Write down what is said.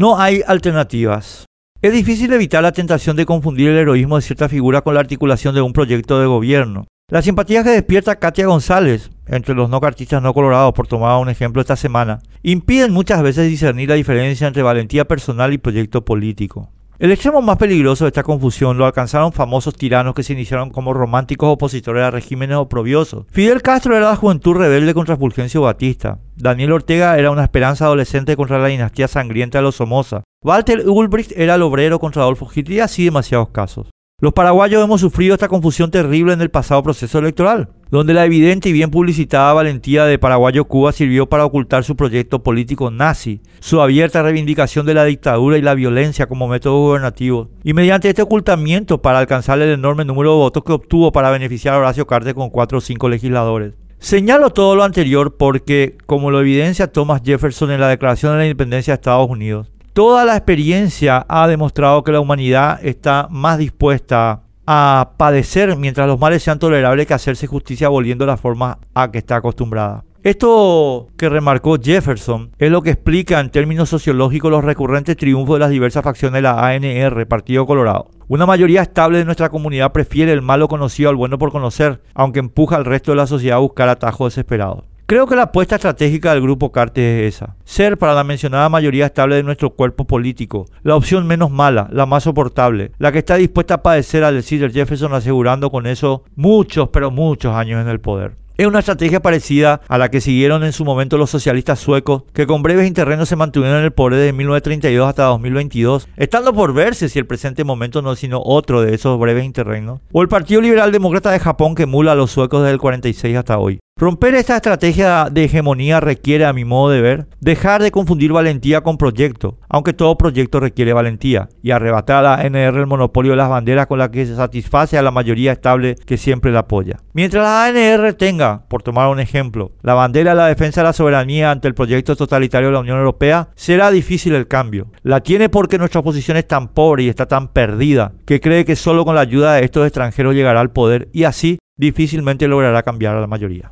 No hay alternativas. Es difícil evitar la tentación de confundir el heroísmo de cierta figura con la articulación de un proyecto de gobierno. La simpatía que despierta Katia González, entre los no cartistas no colorados, por tomar un ejemplo esta semana, impiden muchas veces discernir la diferencia entre valentía personal y proyecto político. El extremo más peligroso de esta confusión lo alcanzaron famosos tiranos que se iniciaron como románticos opositores a regímenes oprobiosos. Fidel Castro era la juventud rebelde contra Fulgencio Batista. Daniel Ortega era una esperanza adolescente contra la dinastía sangrienta de los Somoza. Walter Ulbricht era el obrero contra Adolfo Hitler y así demasiados casos. Los paraguayos hemos sufrido esta confusión terrible en el pasado proceso electoral, donde la evidente y bien publicitada valentía de Paraguayo Cuba sirvió para ocultar su proyecto político nazi, su abierta reivindicación de la dictadura y la violencia como método gubernativo, y mediante este ocultamiento para alcanzar el enorme número de votos que obtuvo para beneficiar a Horacio Cartes con cuatro o cinco legisladores. Señalo todo lo anterior porque, como lo evidencia Thomas Jefferson en la Declaración de la Independencia de Estados Unidos, Toda la experiencia ha demostrado que la humanidad está más dispuesta a padecer mientras los males sean tolerables que hacerse justicia volviendo a la forma a que está acostumbrada. Esto que remarcó Jefferson es lo que explica en términos sociológicos los recurrentes triunfos de las diversas facciones de la ANR, Partido Colorado. Una mayoría estable de nuestra comunidad prefiere el malo conocido al bueno por conocer, aunque empuja al resto de la sociedad a buscar atajos desesperados. Creo que la apuesta estratégica del grupo Cartes es esa. Ser para la mencionada mayoría estable de nuestro cuerpo político, la opción menos mala, la más soportable, la que está dispuesta a padecer al decir Jefferson asegurando con eso muchos, pero muchos años en el poder. Es una estrategia parecida a la que siguieron en su momento los socialistas suecos, que con breves interrenos se mantuvieron en el poder desde 1932 hasta 2022, estando por verse si el presente momento no es sino otro de esos breves interrenos. O el Partido Liberal Demócrata de Japón que emula a los suecos desde el 46 hasta hoy. Romper esta estrategia de hegemonía requiere, a mi modo de ver, dejar de confundir valentía con proyecto, aunque todo proyecto requiere valentía, y arrebatar a la ANR el monopolio de las banderas con la que se satisface a la mayoría estable que siempre la apoya. Mientras la ANR tenga, por tomar un ejemplo, la bandera de la defensa de la soberanía ante el proyecto totalitario de la Unión Europea, será difícil el cambio. La tiene porque nuestra oposición es tan pobre y está tan perdida que cree que solo con la ayuda de estos extranjeros llegará al poder y así difícilmente logrará cambiar a la mayoría.